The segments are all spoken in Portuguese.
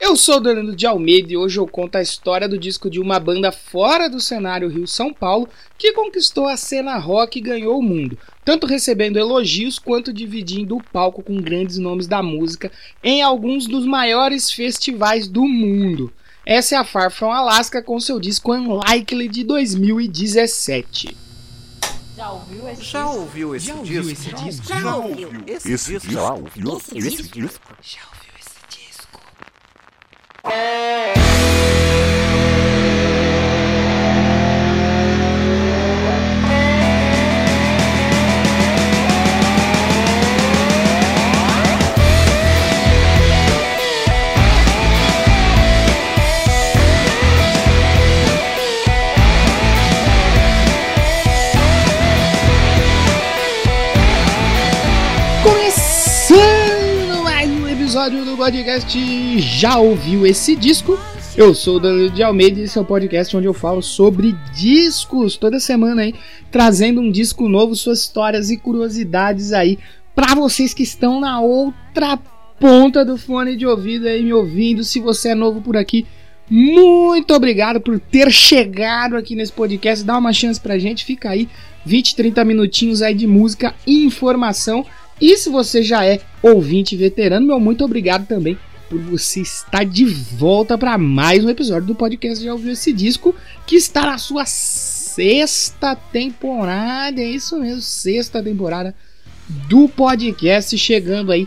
Eu sou o Danilo de Almeida e hoje eu conto a história do disco de uma banda fora do cenário Rio-São Paulo que conquistou a cena rock e ganhou o mundo, tanto recebendo elogios quanto dividindo o palco com grandes nomes da música em alguns dos maiores festivais do mundo. Essa é a Far From Alaska com seu disco Unlikely de 2017. Já ouviu esse Já disco? ouviu esse Já disco? ouviu esse disco? Já ouviu. Esse, Esse disco? já ouviu Esse disco? disco? Já ouviu esse episódio do podcast Já ouviu esse disco? Eu sou o Danilo de Almeida e esse é o podcast onde eu falo sobre discos toda semana aí, trazendo um disco novo, suas histórias e curiosidades aí para vocês que estão na outra ponta do fone de ouvido aí me ouvindo. Se você é novo por aqui, muito obrigado por ter chegado aqui nesse podcast. Dá uma chance pra gente, fica aí 20, 30 minutinhos aí de música e informação. E se você já é ouvinte veterano, meu muito obrigado também por você estar de volta para mais um episódio do podcast Já ouviu esse disco que está na sua sexta temporada, é isso mesmo, sexta temporada do podcast chegando aí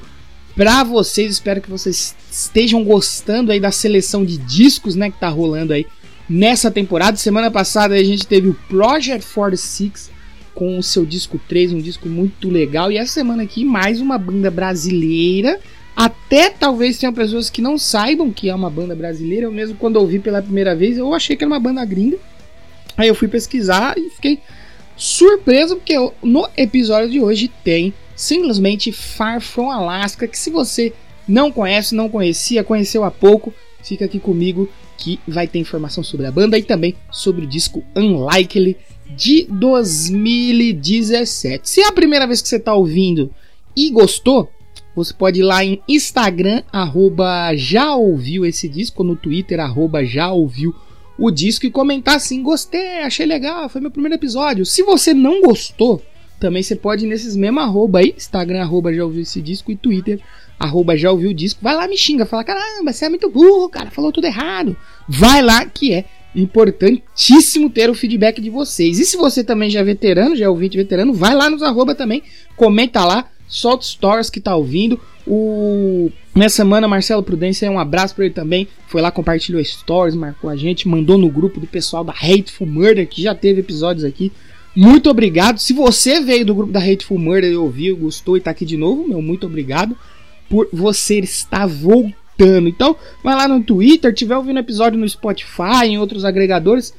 para vocês. Espero que vocês estejam gostando aí da seleção de discos, né, que tá rolando aí nessa temporada. Semana passada a gente teve o Project 46 com o seu disco 3, um disco muito legal. E essa semana aqui, mais uma banda brasileira. Até talvez tenham pessoas que não saibam que é uma banda brasileira. Eu mesmo, quando ouvi pela primeira vez, eu achei que era uma banda gringa. Aí eu fui pesquisar e fiquei surpreso, porque no episódio de hoje tem simplesmente Far From Alaska. Que se você não conhece, não conhecia, conheceu há pouco, fica aqui comigo que vai ter informação sobre a banda e também sobre o disco Unlikely de 2017. Se é a primeira vez que você está ouvindo e gostou, você pode ir lá em Instagram, arroba já ouviu esse disco, no Twitter, arroba já ouviu o disco e comentar assim, gostei, achei legal, foi meu primeiro episódio. Se você não gostou, também você pode ir nesses mesmos arroba aí, Instagram, arroba já ouviu esse disco e Twitter, arroba já ouviu o disco. Vai lá, me xinga, fala, caramba, você é muito burro, cara, falou tudo errado. Vai lá que é importantíssimo ter o feedback de vocês. E se você também já é veterano, já é ouvinte veterano, vai lá nos arroba também, comenta lá, solta stories que tá ouvindo. O nessa semana Marcelo Prudência, um abraço para ele também. Foi lá compartilhou stories, marcou a gente, mandou no grupo do pessoal da Hateful Murder que já teve episódios aqui. Muito obrigado. Se você veio do grupo da Hateful Murder e ouviu, gostou e tá aqui de novo, meu muito obrigado por você estar voltando. Então, vai lá no Twitter, tiver ouvindo episódio no Spotify, em outros agregadores,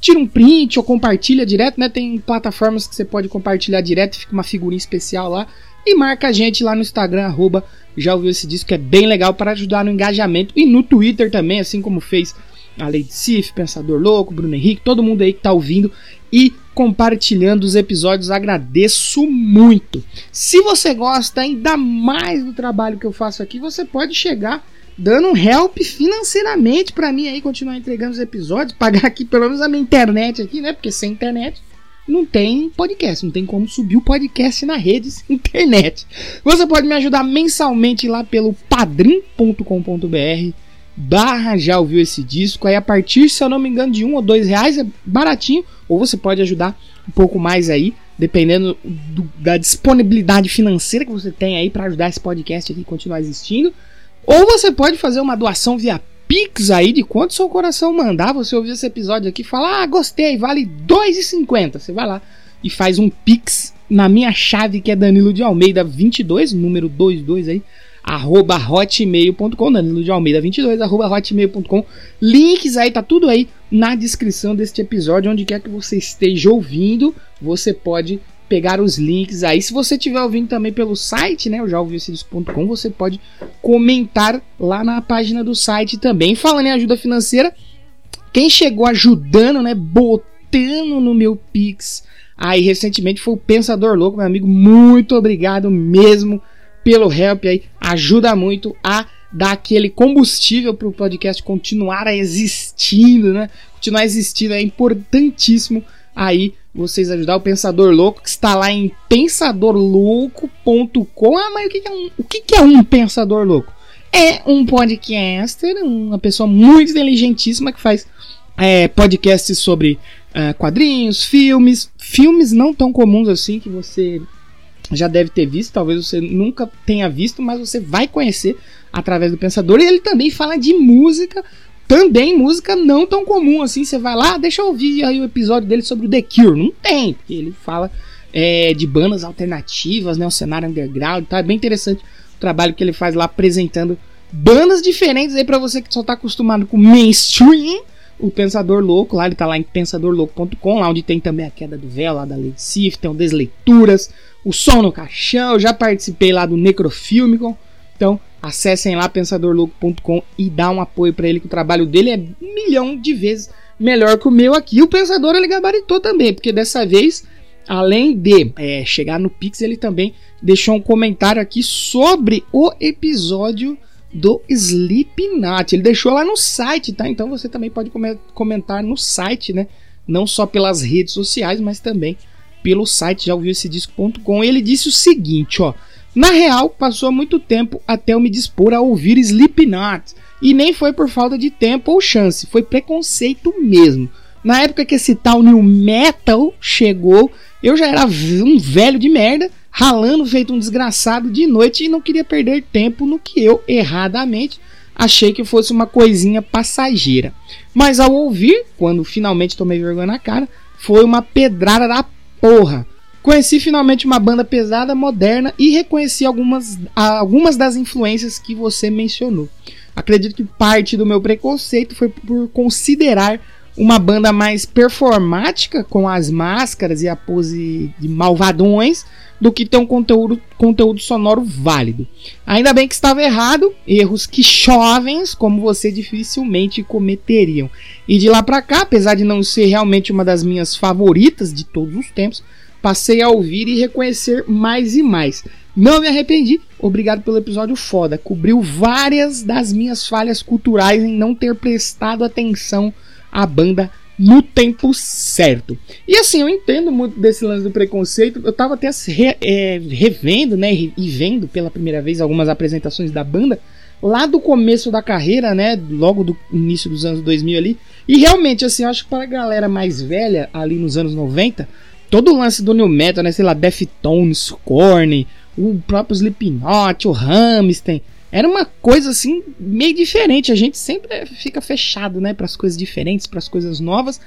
tira um print ou compartilha direto, né? Tem plataformas que você pode compartilhar direto, fica uma figurinha especial lá. E marca a gente lá no Instagram, arroba, já ouviu esse disco, que é bem legal para ajudar no engajamento. E no Twitter também, assim como fez a Lady Sif, Pensador Louco, Bruno Henrique, todo mundo aí que tá ouvindo e compartilhando os episódios, agradeço muito. Se você gosta ainda mais do trabalho que eu faço aqui, você pode chegar dando um help financeiramente para mim aí continuar entregando os episódios, pagar aqui pelo menos a minha internet aqui, né? Porque sem internet não tem podcast, não tem como subir o podcast na rede internet. Você pode me ajudar mensalmente lá pelo padrim.com.br barra já ouviu esse disco. Aí a partir, se eu não me engano, de um ou dois reais é baratinho. Ou você pode ajudar um pouco mais aí, dependendo do- da disponibilidade financeira que você tem aí para ajudar esse podcast aqui a continuar existindo. Ou você pode fazer uma doação via Pix aí, de quanto seu coração mandar. Você ouvir esse episódio aqui e falar, ah, gostei, vale R$ 2,50. Você vai lá e faz um Pix na minha chave que é Danilo de Almeida 22, número 22 aí, arroba hotmail.com, Danilo de Almeida 22, arroba hotmail.com. Links aí, tá tudo aí na descrição deste episódio, onde quer que você esteja ouvindo, você pode pegar os links aí. Se você estiver ouvindo também pelo site, né, esse disco.com, você pode comentar lá na página do site também. Falando em ajuda financeira, quem chegou ajudando, né, botando no meu Pix aí recentemente foi o Pensador Louco, meu amigo. Muito obrigado mesmo pelo help aí. Ajuda muito a dar aquele combustível para o podcast continuar existindo, né? Continuar existindo é importantíssimo aí vocês ajudar o Pensador Louco, que está lá em pensadorlouco.com. Ah, mas o que, é um, o que é um Pensador Louco? É um podcaster, uma pessoa muito inteligentíssima que faz é, podcasts sobre é, quadrinhos, filmes, filmes não tão comuns assim que você já deve ter visto, talvez você nunca tenha visto, mas você vai conhecer através do Pensador. E ele também fala de música, também música não tão comum assim. Você vai lá, deixa eu ouvir aí o episódio dele sobre o The Cure. Não tem, porque ele fala é, de bandas alternativas, né, o cenário underground, tá? É bem interessante o trabalho que ele faz lá apresentando bandas diferentes aí para você que só tá acostumado com mainstream o Pensador Louco, lá ele tá lá em pensadorlouco.com, lá onde tem também a queda do véu lá da Lei Sif, tem o Desleituras, o Som no Caixão, eu já participei lá do Necrofilmicon, então acessem lá pensadorlouco.com e dá um apoio para ele que o trabalho dele é um milhão de vezes melhor que o meu aqui. O Pensador ele gabaritou também, porque dessa vez, além de é, chegar no Pix, ele também deixou um comentário aqui sobre o episódio do Slipknot. Ele deixou lá no site, tá? Então você também pode comentar no site, né? Não só pelas redes sociais, mas também pelo site já ouviu esse disco.com. Ele disse o seguinte, ó: Na real, passou muito tempo até eu me dispor a ouvir Slipknot, e nem foi por falta de tempo ou chance, foi preconceito mesmo. Na época que esse tal new metal chegou, eu já era um velho de merda ralando feito um desgraçado de noite e não queria perder tempo no que eu, erradamente, achei que fosse uma coisinha passageira. Mas ao ouvir, quando finalmente tomei vergonha na cara, foi uma pedrada da porra. Conheci finalmente uma banda pesada, moderna e reconheci algumas, algumas das influências que você mencionou. Acredito que parte do meu preconceito foi por considerar uma banda mais performática, com as máscaras e a pose de malvadões, do que ter um conteúdo, conteúdo sonoro válido. Ainda bem que estava errado, erros que jovens como você dificilmente cometeriam. E de lá para cá, apesar de não ser realmente uma das minhas favoritas de todos os tempos, passei a ouvir e reconhecer mais e mais. Não me arrependi, obrigado pelo episódio foda. Cobriu várias das minhas falhas culturais em não ter prestado atenção à banda no tempo certo. E assim, eu entendo muito desse lance do preconceito. Eu tava até re, é, revendo, né, e vendo pela primeira vez algumas apresentações da banda lá do começo da carreira, né, logo do início dos anos 2000 ali. E realmente, assim, eu acho que para a galera mais velha, ali nos anos 90, todo o lance do new metal, né, sei lá, Deftones, Korn, o próprio Slipknot, o Rammstein, era uma coisa assim meio diferente. A gente sempre fica fechado, né, para as coisas diferentes, para as coisas novas.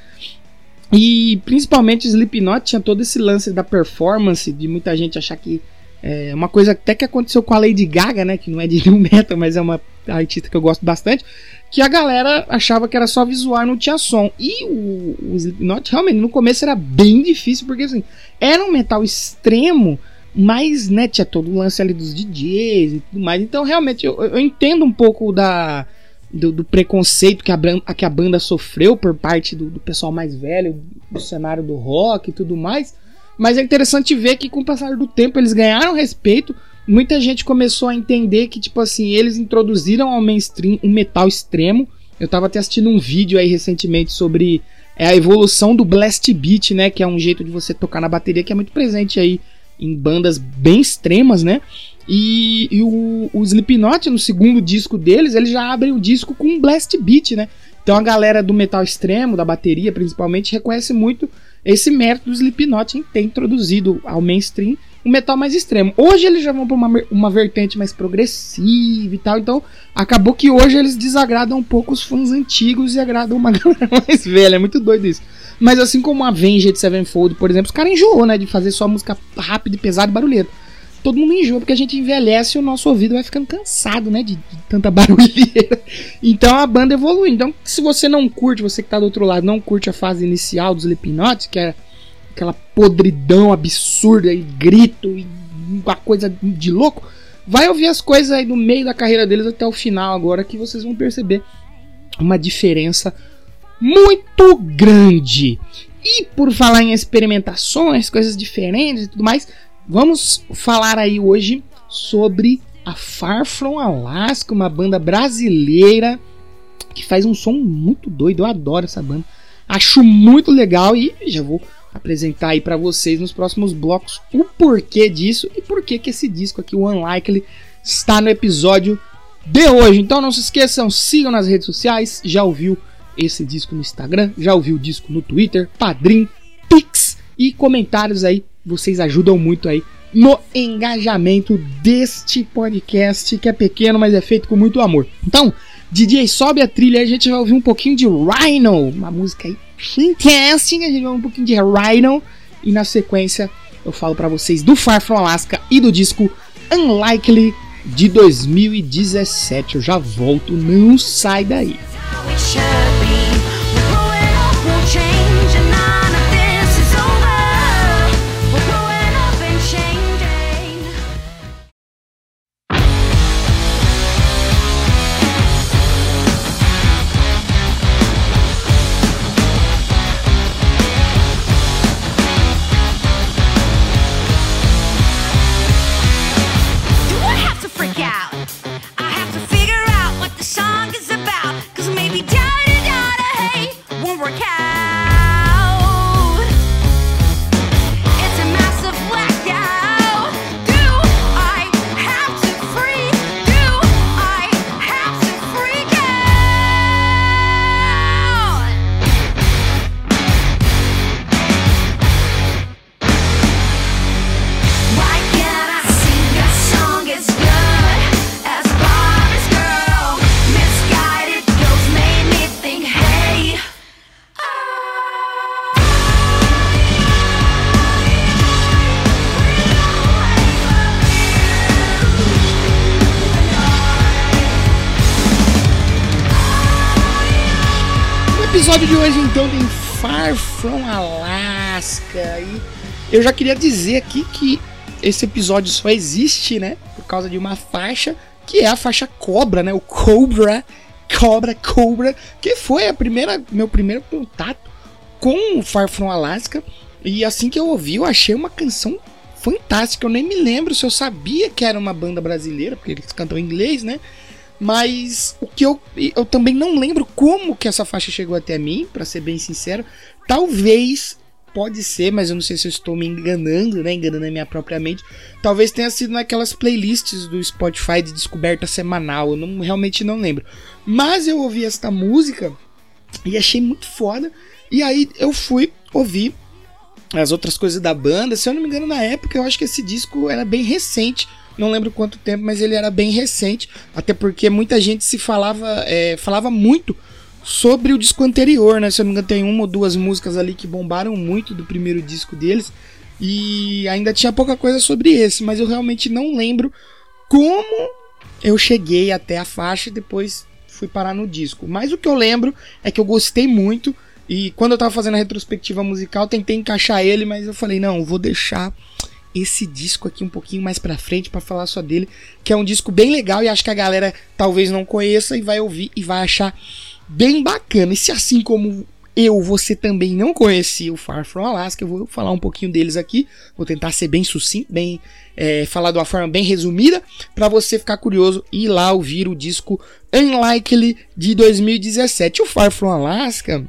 E principalmente Slipknot tinha todo esse lance da performance, de muita gente achar que é uma coisa até que aconteceu com a Lady Gaga, né, que não é de new metal, mas é uma artista que eu gosto bastante, que a galera achava que era só visual, não tinha som. E o, o Slipknot realmente no começo era bem difícil porque assim, era um metal extremo mas, né, tinha todo o lance ali dos DJs e tudo mais. Então, realmente, eu, eu entendo um pouco da, do, do, preconceito que a, que a banda sofreu por parte do, do, pessoal mais velho, do cenário do rock e tudo mais. Mas é interessante ver que com o passar do tempo eles ganharam respeito. Muita gente começou a entender que, tipo assim, eles introduziram ao mainstream um metal extremo. Eu tava até assistindo um vídeo aí recentemente sobre é, a evolução do blast beat, né? Que é um jeito de você tocar na bateria que é muito presente aí em bandas bem extremas, né? E, e o, o Slipknot, no segundo disco deles, ele já abre o disco com um blast beat, né? Então a galera do metal extremo, da bateria principalmente, reconhece muito esse mérito do Slipknot em ter introduzido ao mainstream um metal mais extremo. Hoje eles já vão para uma, uma vertente mais progressiva e tal, então acabou que hoje eles desagradam um pouco os fãs antigos e agradam uma galera mais velha. É muito doido isso. Mas assim como a Avenged Sevenfold, por exemplo, os caras enjoou, né? De fazer só música rápida, pesada e barulhenta. Todo mundo enjoa, porque a gente envelhece e o nosso ouvido vai ficando cansado, né? De, de tanta barulheira. Então a banda evolui. Então, se você não curte, você que tá do outro lado, não curte a fase inicial dos Slipknot, que é aquela podridão absurda e grito e uma coisa de louco, vai ouvir as coisas aí no meio da carreira deles até o final agora que vocês vão perceber uma diferença muito grande. E por falar em experimentações, coisas diferentes e tudo mais, vamos falar aí hoje sobre a Far From Alaska, uma banda brasileira que faz um som muito doido. Eu adoro essa banda. Acho muito legal e já vou apresentar aí para vocês nos próximos blocos o porquê disso e por que esse disco aqui, o Unlikely, está no episódio de hoje. Então não se esqueçam, sigam nas redes sociais. Já ouviu esse disco no Instagram? Já ouviu o disco no Twitter? Padrim, Pix e comentários aí. Vocês ajudam muito aí no engajamento deste podcast que é pequeno, mas é feito com muito amor. Então, DJ, sobe a trilha, a gente vai ouvir um pouquinho de Rhino, uma música aí fantástica, a gente vai um pouquinho de Rhino e na sequência eu falo para vocês do Far From Alaska e do disco Unlikely de 2017. Eu já volto, não sai daí. Episódio de hoje então tem Far From Alaska. E eu já queria dizer aqui que esse episódio só existe, né, por causa de uma faixa que é a faixa Cobra, né, o Cobra, Cobra, Cobra, que foi a primeira, meu primeiro contato com o Far From Alaska. E assim que eu ouvi eu achei uma canção fantástica, eu nem me lembro se eu sabia que era uma banda brasileira, porque eles cantam em inglês, né, mas o que eu, eu também não lembro como que essa faixa chegou até mim, para ser bem sincero. Talvez, pode ser, mas eu não sei se eu estou me enganando, né? Enganando a minha própria mente. Talvez tenha sido naquelas playlists do Spotify de descoberta semanal. Eu não, realmente não lembro. Mas eu ouvi esta música e achei muito foda. E aí eu fui ouvir as outras coisas da banda. Se eu não me engano, na época eu acho que esse disco era bem recente não lembro quanto tempo, mas ele era bem recente, até porque muita gente se falava, é, falava muito sobre o disco anterior, né? Se eu não me engano, tem uma ou duas músicas ali que bombaram muito do primeiro disco deles, e ainda tinha pouca coisa sobre esse, mas eu realmente não lembro como eu cheguei até a faixa e depois fui parar no disco. Mas o que eu lembro é que eu gostei muito. E quando eu tava fazendo a retrospectiva musical, tentei encaixar ele, mas eu falei, não, vou deixar esse disco aqui um pouquinho mais pra frente para falar só dele, que é um disco bem legal e acho que a galera talvez não conheça e vai ouvir e vai achar bem bacana. E se assim como eu, você também não conhecia o Far From Alaska, eu vou falar um pouquinho deles aqui, vou tentar ser bem sucinto, bem é, falar de uma forma bem resumida, para você ficar curioso e ir lá ouvir o disco Unlikely de 2017. O Far From Alaska,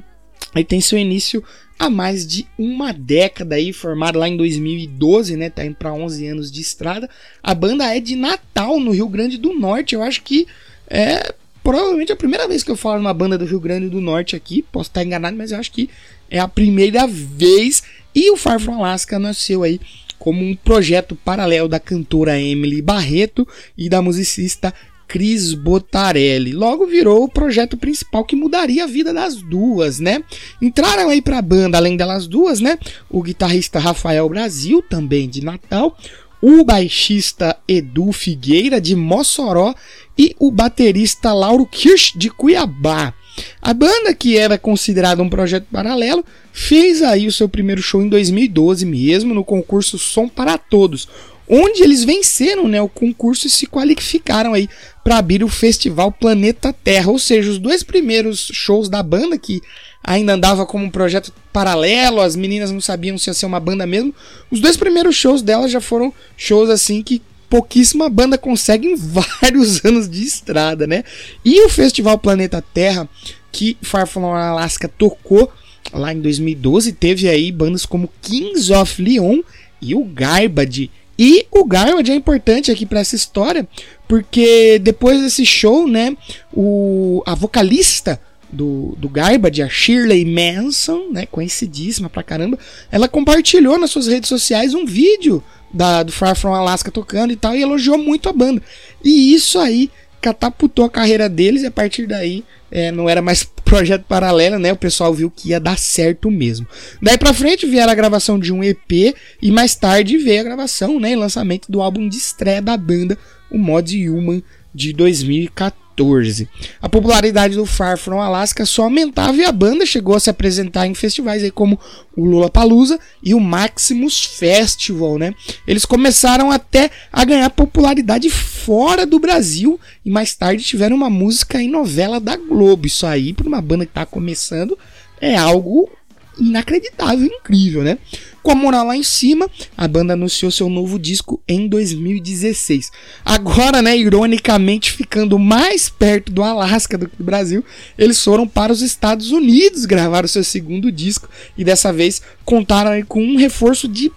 ele tem seu início há mais de uma década aí, formada lá em 2012, né? Tá indo para 11 anos de estrada. A banda é de Natal, no Rio Grande do Norte. Eu acho que é provavelmente a primeira vez que eu falo numa banda do Rio Grande do Norte aqui. Posso estar enganado, mas eu acho que é a primeira vez. E o Far From Alaska nasceu aí como um projeto paralelo da cantora Emily Barreto e da musicista Cris Botarelli. Logo virou o projeto principal que mudaria a vida das duas, né? Entraram aí pra banda, além delas duas, né? O guitarrista Rafael Brasil, também de Natal, o baixista Edu Figueira, de Mossoró, e o baterista Lauro Kirsch, de Cuiabá. A banda, que era considerada um projeto paralelo, fez aí o seu primeiro show em 2012 mesmo, no concurso Som para Todos, onde eles venceram né, o concurso e se qualificaram aí para abrir o festival Planeta Terra, ou seja, os dois primeiros shows da banda que ainda andava como um projeto paralelo, as meninas não sabiam se ia ser uma banda mesmo. Os dois primeiros shows dela já foram shows assim que pouquíssima banda consegue em vários anos de estrada, né? E o Festival Planeta Terra, que Far From Alaska tocou lá em 2012, teve aí bandas como Kings of Leon e o Garbage. E o Garbage é importante aqui para essa história, porque depois desse show, né, o, a vocalista do, do Garbage, a Shirley Manson, né, conhecidíssima pra caramba, ela compartilhou nas suas redes sociais um vídeo da, do Far From Alaska tocando e tal, e elogiou muito a banda. E isso aí catapultou a carreira deles e a partir daí é, não era mais projeto paralelo, né? O pessoal viu que ia dar certo mesmo. Daí pra frente vieram a gravação de um EP e mais tarde veio a gravação, né? E lançamento do álbum de estreia da banda, o Mod Human de 2014. 2014. A popularidade do Far From Alaska só aumentava e a banda chegou a se apresentar em festivais aí como o Lollapalooza e o Maximus Festival, né? Eles começaram até a ganhar popularidade fora do Brasil e mais tarde tiveram uma música em novela da Globo. Isso aí, para uma banda que está começando, é algo inacreditável, incrível, né? Com a moral lá em cima, a banda anunciou seu novo disco em 2016. Agora, né, ironicamente, ficando mais perto do Alasca do que do Brasil, eles foram para os Estados Unidos gravar o seu segundo disco e dessa vez contaram com um reforço de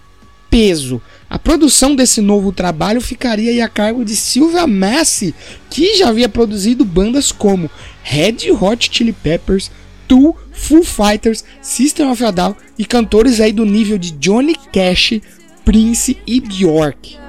peso. A produção desse novo trabalho ficaria a cargo de Sylvia Massey, que já havia produzido bandas como Red Hot Chili Peppers, Tool, Foo Fighters, System of a Down e cantores aí do nível de Johnny Cash, Prince e Bjork.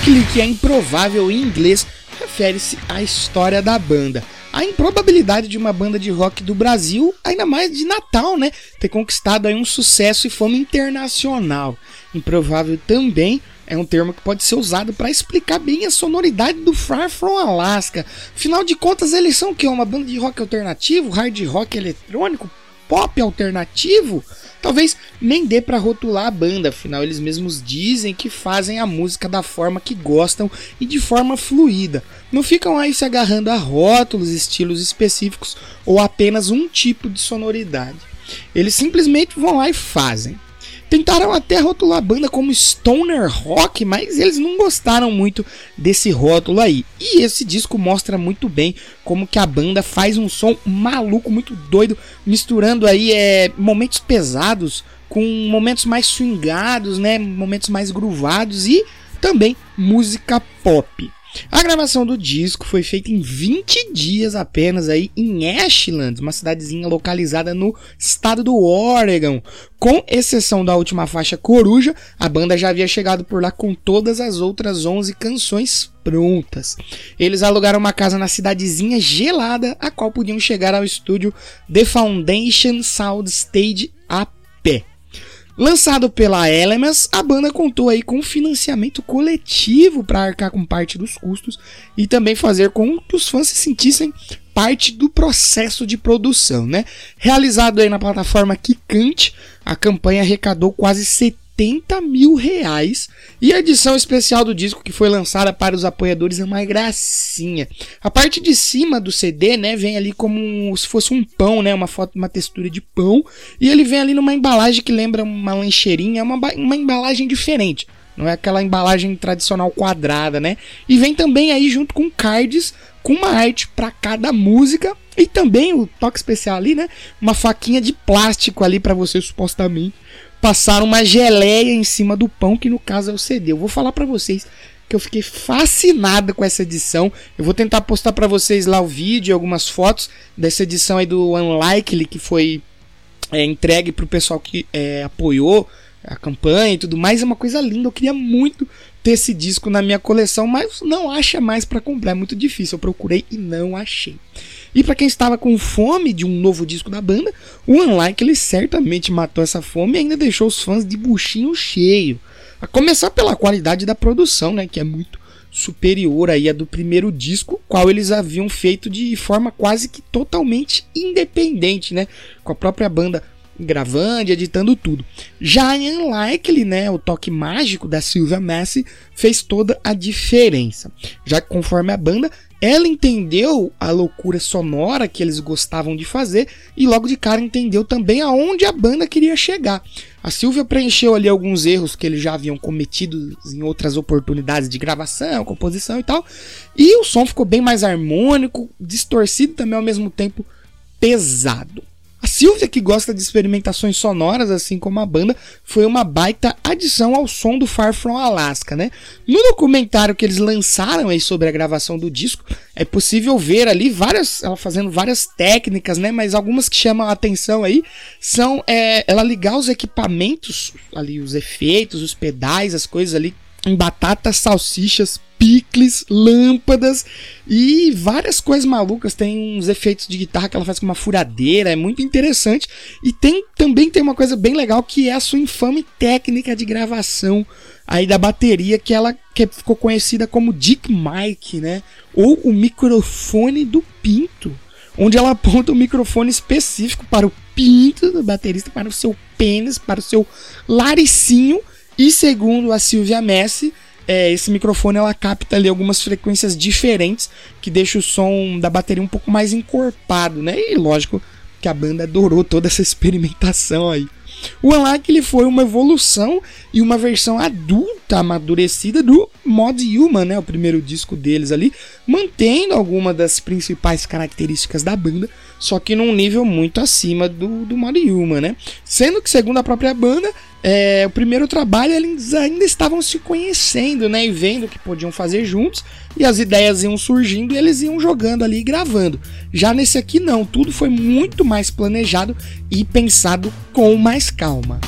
Que é improvável em inglês refere-se à história da banda. A improbabilidade de uma banda de rock do Brasil, ainda mais de Natal, né, ter conquistado aí um sucesso e fama internacional. Improvável também é um termo que pode ser usado para explicar bem a sonoridade do Far From Alaska. Afinal de contas, eles são o que? Uma banda de rock alternativo, hard rock eletrônico, pop alternativo? Talvez nem dê para rotular a banda, afinal eles mesmos dizem que fazem a música da forma que gostam e de forma fluida. Não ficam aí se agarrando a rótulos, estilos específicos ou apenas um tipo de sonoridade. Eles simplesmente vão lá e fazem. Tentaram até rotular a banda como stoner rock, mas eles não gostaram muito desse rótulo aí. E esse disco mostra muito bem como que a banda faz um som maluco, muito doido, misturando aí é, momentos pesados com momentos mais swingados, né, momentos mais groovados e também música pop. A gravação do disco foi feita em 20 dias apenas aí em Ashland, uma cidadezinha localizada no estado do Oregon. Com exceção da última faixa Coruja, a banda já havia chegado por lá com todas as outras 11 canções prontas. Eles alugaram uma casa na cidadezinha gelada, a qual podiam chegar ao estúdio The Foundation Sound Stage a pé. Lançado pela Elements, a banda contou aí com financiamento coletivo para arcar com parte dos custos e também fazer com que os fãs se sentissem parte do processo de produção, né? Realizado aí na plataforma Kikante, a campanha arrecadou quase 70 80 mil reais. E a edição especial do disco que foi lançada para os apoiadores é uma gracinha. A parte de cima do CD, né, vem ali como se fosse um pão, né, uma foto, uma textura de pão. E ele vem ali numa embalagem que lembra uma lancheirinha, é uma, uma embalagem diferente. Não é aquela embalagem tradicional quadrada, né? E vem também aí junto com cards com uma arte para cada música e também o toque especial ali, né? Uma faquinha de plástico ali para você supostamente passar uma geleia em cima do pão, que no caso é o CD. Eu vou falar para vocês que eu fiquei fascinada com essa edição. Eu vou tentar postar para vocês lá o vídeo, algumas fotos dessa edição aí do Unlikely que foi é, entregue pro pessoal que é, apoiou a campanha e tudo mais. É uma coisa linda. Eu queria muito ter esse disco na minha coleção, mas não acha mais para comprar. É muito difícil. Eu procurei e não achei. E para quem estava com fome de um novo disco da banda, o Unlike ele certamente matou essa fome e ainda deixou os fãs de buchinho cheio. A começar pela qualidade da produção, né, que é muito superior aí a do primeiro disco, qual eles haviam feito de forma quase que totalmente independente, né, com a própria banda gravando e editando tudo. Já em Unlikely, né, o toque mágico da Sylvia Messi fez toda a diferença. Já que conforme a banda, ela entendeu a loucura sonora que eles gostavam de fazer e logo de cara entendeu também aonde a banda queria chegar. A Silvia preencheu ali alguns erros que eles já haviam cometido em outras oportunidades de gravação, composição e tal, e o som ficou bem mais harmônico, distorcido também ao mesmo tempo pesado. A Silvia, que gosta de experimentações sonoras, assim como a banda, foi uma baita adição ao som do Far From Alaska, né? No documentário que eles lançaram aí sobre a gravação do disco, é possível ver ali várias, ela fazendo várias técnicas, né? Mas algumas que chamam a atenção aí são é, ela ligar os equipamentos ali, os efeitos, os pedais, as coisas ali em batatas, salsichas, picles, lâmpadas e várias coisas malucas. Tem uns efeitos de guitarra que ela faz com uma furadeira, é muito interessante. E tem também tem uma coisa bem legal que é a sua infame técnica de gravação aí da bateria que ela que ficou conhecida como Dick Mike, né? Ou o microfone do pinto, onde ela aponta um microfone específico para o pinto do baterista, para o seu pênis, para o seu laricinho. E segundo a Silvia Messi, é, esse microfone ela capta ali algumas frequências diferentes que deixa o som da bateria um pouco mais encorpado, né? E lógico que a banda adorou toda essa experimentação aí. O Unlike ele foi uma evolução e uma versão adulta, amadurecida do Mod Human, né, o primeiro disco deles ali, mantendo algumas das principais características da banda, só que num nível muito acima do, do Mod Human, né? Sendo que, segundo a própria banda, é, o primeiro trabalho eles ainda estavam se conhecendo, né, e vendo o que podiam fazer juntos, e as ideias iam surgindo e eles iam jogando ali e gravando. Já nesse aqui não, tudo foi muito mais planejado e pensado com mais calma.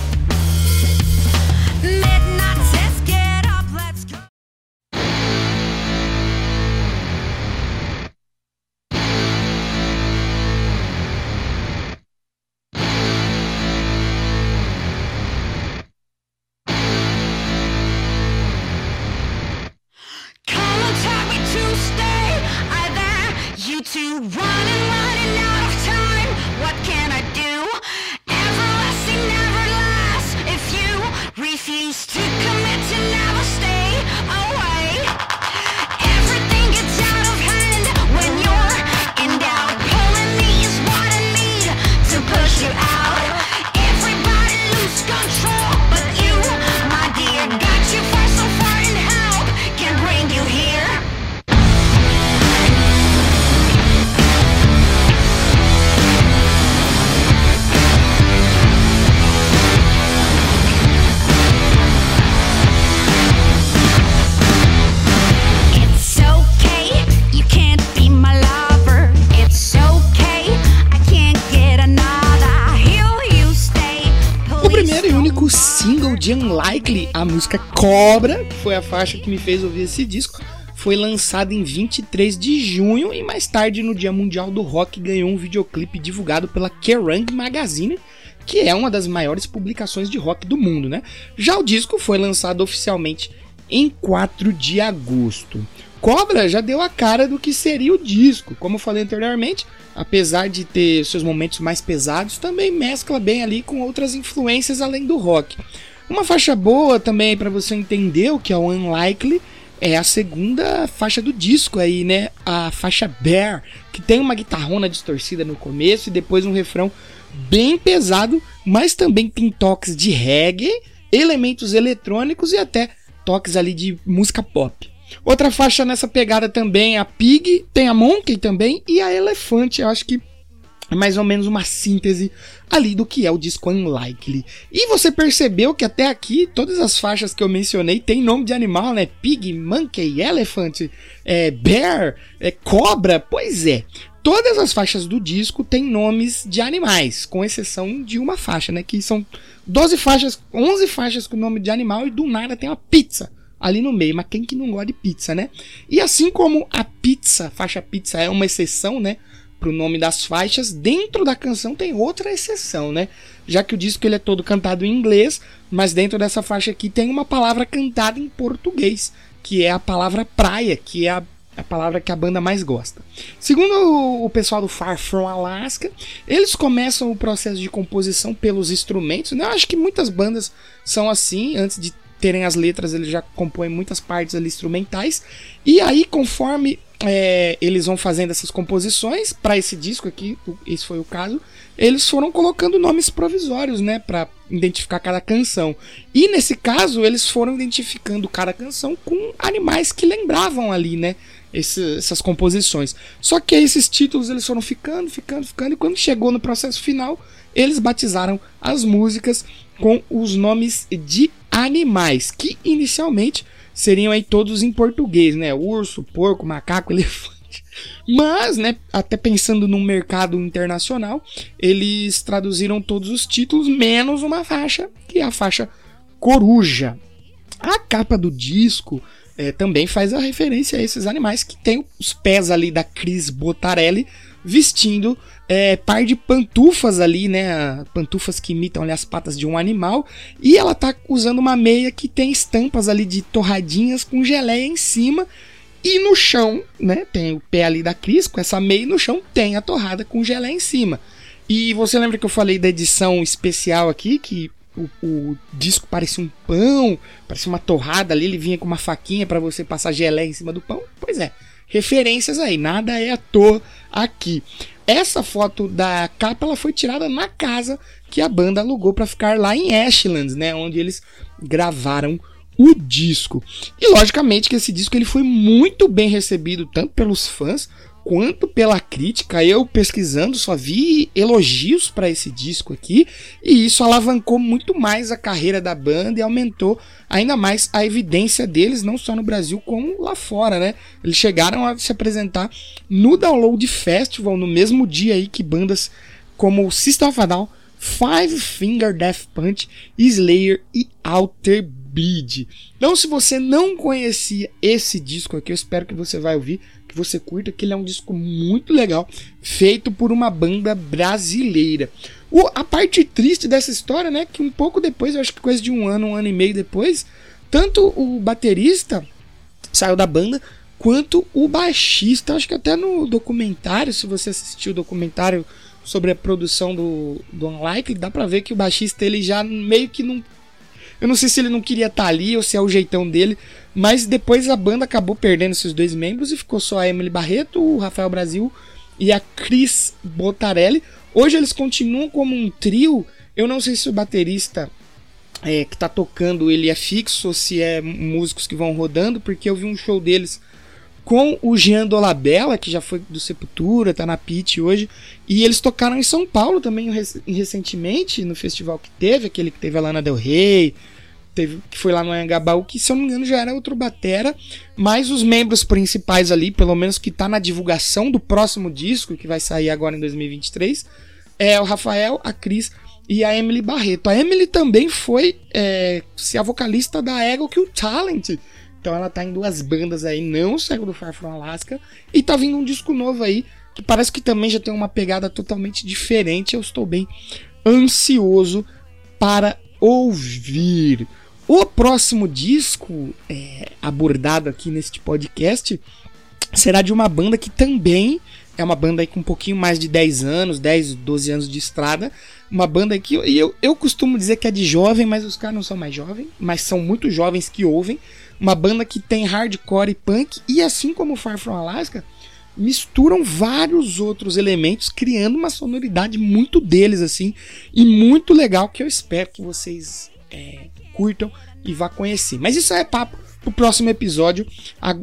running out of time. What can I do? Unlikely, a música Cobra, que foi a faixa que me fez ouvir esse disco, foi lançada em 23 de junho e mais tarde, no Dia Mundial do Rock, ganhou um videoclipe divulgado pela Kerrang Magazine, que é uma das maiores publicações de rock do mundo, né? Já o disco foi lançado oficialmente em 4 de agosto. Cobra já deu a cara do que seria o disco. Como eu falei anteriormente, apesar de ter seus momentos mais pesados, também mescla bem ali com outras influências além do rock. Uma faixa boa também para você entender o que é o Unlikely é a segunda faixa do disco aí, né? A faixa Bear, que tem uma guitarrona distorcida no começo e depois um refrão bem pesado, mas também tem toques de reggae, elementos eletrônicos e até toques ali de música pop. Outra faixa nessa pegada também é a Pig, tem a Monkey também e a Elefante. Eu acho que mais ou menos uma síntese ali do que é o disco Unlikely. E você percebeu que até aqui todas as faixas que eu mencionei têm nome de animal, né? Pig, Monkey, Elephant, é, Bear, é, Cobra. Pois é. Todas as faixas do disco têm nomes de animais, com exceção de uma faixa, né? Que são 12 faixas, 11 faixas com nome de animal e do nada tem uma pizza ali no meio. Mas quem que não gosta de pizza, né? E assim como a pizza, faixa pizza é uma exceção, né? Pro nome das faixas, dentro da canção tem outra exceção, né? Já que o disco ele é todo cantado em inglês, mas dentro dessa faixa aqui tem uma palavra cantada em português, que é a palavra praia, que é a a palavra que a banda mais gosta. Segundo o pessoal do Far From Alaska, eles começam o processo de composição pelos instrumentos. Né? Eu acho que muitas bandas são assim, antes de terem as letras, eles já compõem muitas partes ali instrumentais. E aí, conforme é, eles vão fazendo essas composições para esse disco aqui, esse foi o caso, eles foram colocando nomes provisórios, né, para identificar cada canção. E nesse caso, eles foram identificando cada canção com animais que lembravam ali, né, esse, essas composições. Só que esses títulos eles foram ficando, ficando, ficando, e quando chegou no processo final, eles batizaram as músicas com os nomes de animais, que inicialmente seriam aí todos em português, né? Urso, porco, macaco, elefante. Mas, né, até pensando no mercado internacional, eles traduziram todos os títulos, menos uma faixa, que é a faixa Coruja. A capa do disco é, também faz a referência a esses animais que tem os pés ali da Cris Botarelli vestindo é, par de pantufas ali, né? Pantufas que imitam ali, as patas de um animal. E ela tá usando uma meia que tem estampas ali de torradinhas com geleia em cima. E no chão, né? Tem o pé ali da Cris com essa meia e no chão tem a torrada com geleia em cima. E você lembra que eu falei da edição especial aqui, que o, o, disco parecia um pão, parecia uma torrada ali, ele vinha com uma faquinha para você passar gelé em cima do pão. Pois é, referências aí, nada é à toa aqui. Essa foto da capa ela foi tirada na casa que a banda alugou para ficar lá em Ashlands, né, onde eles gravaram o disco. E logicamente que esse disco ele foi muito bem recebido tanto pelos fãs quanto pela crítica. Eu pesquisando só vi elogios para esse disco aqui, e isso alavancou muito mais a carreira da banda e aumentou ainda mais a evidência deles, não só no Brasil, como lá fora, né? Eles chegaram a se apresentar no Download Festival no mesmo dia aí que bandas como System of a Down, Five Finger Death Punch, Slayer e Alter Bridge. Então, se você não conhecia esse disco aqui, eu espero que você vai ouvir que você curta, que ele é um disco muito legal, feito por uma banda brasileira. O, a parte triste dessa história, né, que um pouco depois, eu acho que coisa de um ano, um ano e meio depois, tanto o baterista saiu da banda, quanto o baixista. Acho que até no documentário, se você assistiu o documentário sobre a produção do, do Unlikely, dá pra ver que o baixista ele já meio que não eu não sei se ele não queria estar tá ali ou se é o jeitão dele, mas depois a banda acabou perdendo esses dois membros e ficou só a Emily Barreto, o Rafael Brasil e a Cris Botarelli. Hoje eles continuam como um trio. Eu não sei se o baterista é, que está tocando ele é fixo ou se é músicos que vão rodando, porque eu vi um show deles com o Jean Dolabella, que já foi do Sepultura, tá na Pit hoje, e eles tocaram em São Paulo também recentemente, no festival que teve, aquele que teve a Lana Del Rey, teve, que foi lá no Anhangabaú, que se eu não me engano já era outro batera, mas os membros principais ali, pelo menos que tá na divulgação do próximo disco, que vai sair agora em 2023, é o Rafael, a Cris e a Emily Barreto. A Emily também foi é, se a vocalista da Ego Kill Talent, então ela tá em duas bandas aí, não saiu do Far From Alaska. E tá vindo um disco novo aí, que parece que também já tem uma pegada totalmente diferente. Eu estou bem ansioso para ouvir. O próximo disco é, abordado aqui neste podcast será de uma banda que também é uma banda aí com um pouquinho mais de 10 anos, 10, 12 anos de estrada. Uma banda que eu, eu, eu costumo dizer que é de jovem, mas os caras não são mais jovens, mas são muito jovens que ouvem. Uma banda que tem hardcore e punk, e assim como Far From Alaska, misturam vários outros elementos, criando uma sonoridade muito deles, assim, e muito legal que eu espero que vocês é, curtam e vá conhecer. Mas isso é papo pro próximo episódio.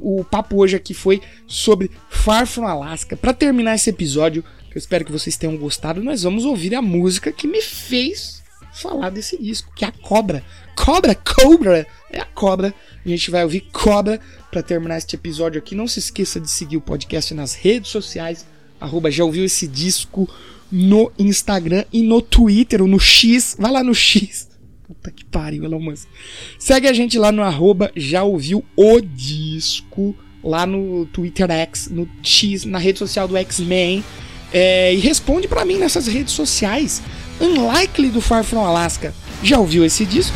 o papo hoje aqui foi sobre Far From Alaska. Para terminar esse episódio, eu espero que vocês tenham gostado, nós vamos ouvir a música que me fez falar desse disco, que é a Cobra. Cobra, Cobra, é a Cobra. A gente vai ouvir Cobra para terminar este episódio aqui. Não se esqueça de seguir o podcast nas redes sociais. Arroba, já ouviu esse disco no Instagram e no Twitter, ou no X. Vai lá no X Puta que pariu, Elon Musk. Segue a gente lá no arroba já ouviu o disco, lá no Twitter X, no X, na rede social do X-Men. É, e responde para mim nessas redes sociais. Unlikely do Far From Alaska. Já ouviu esse disco?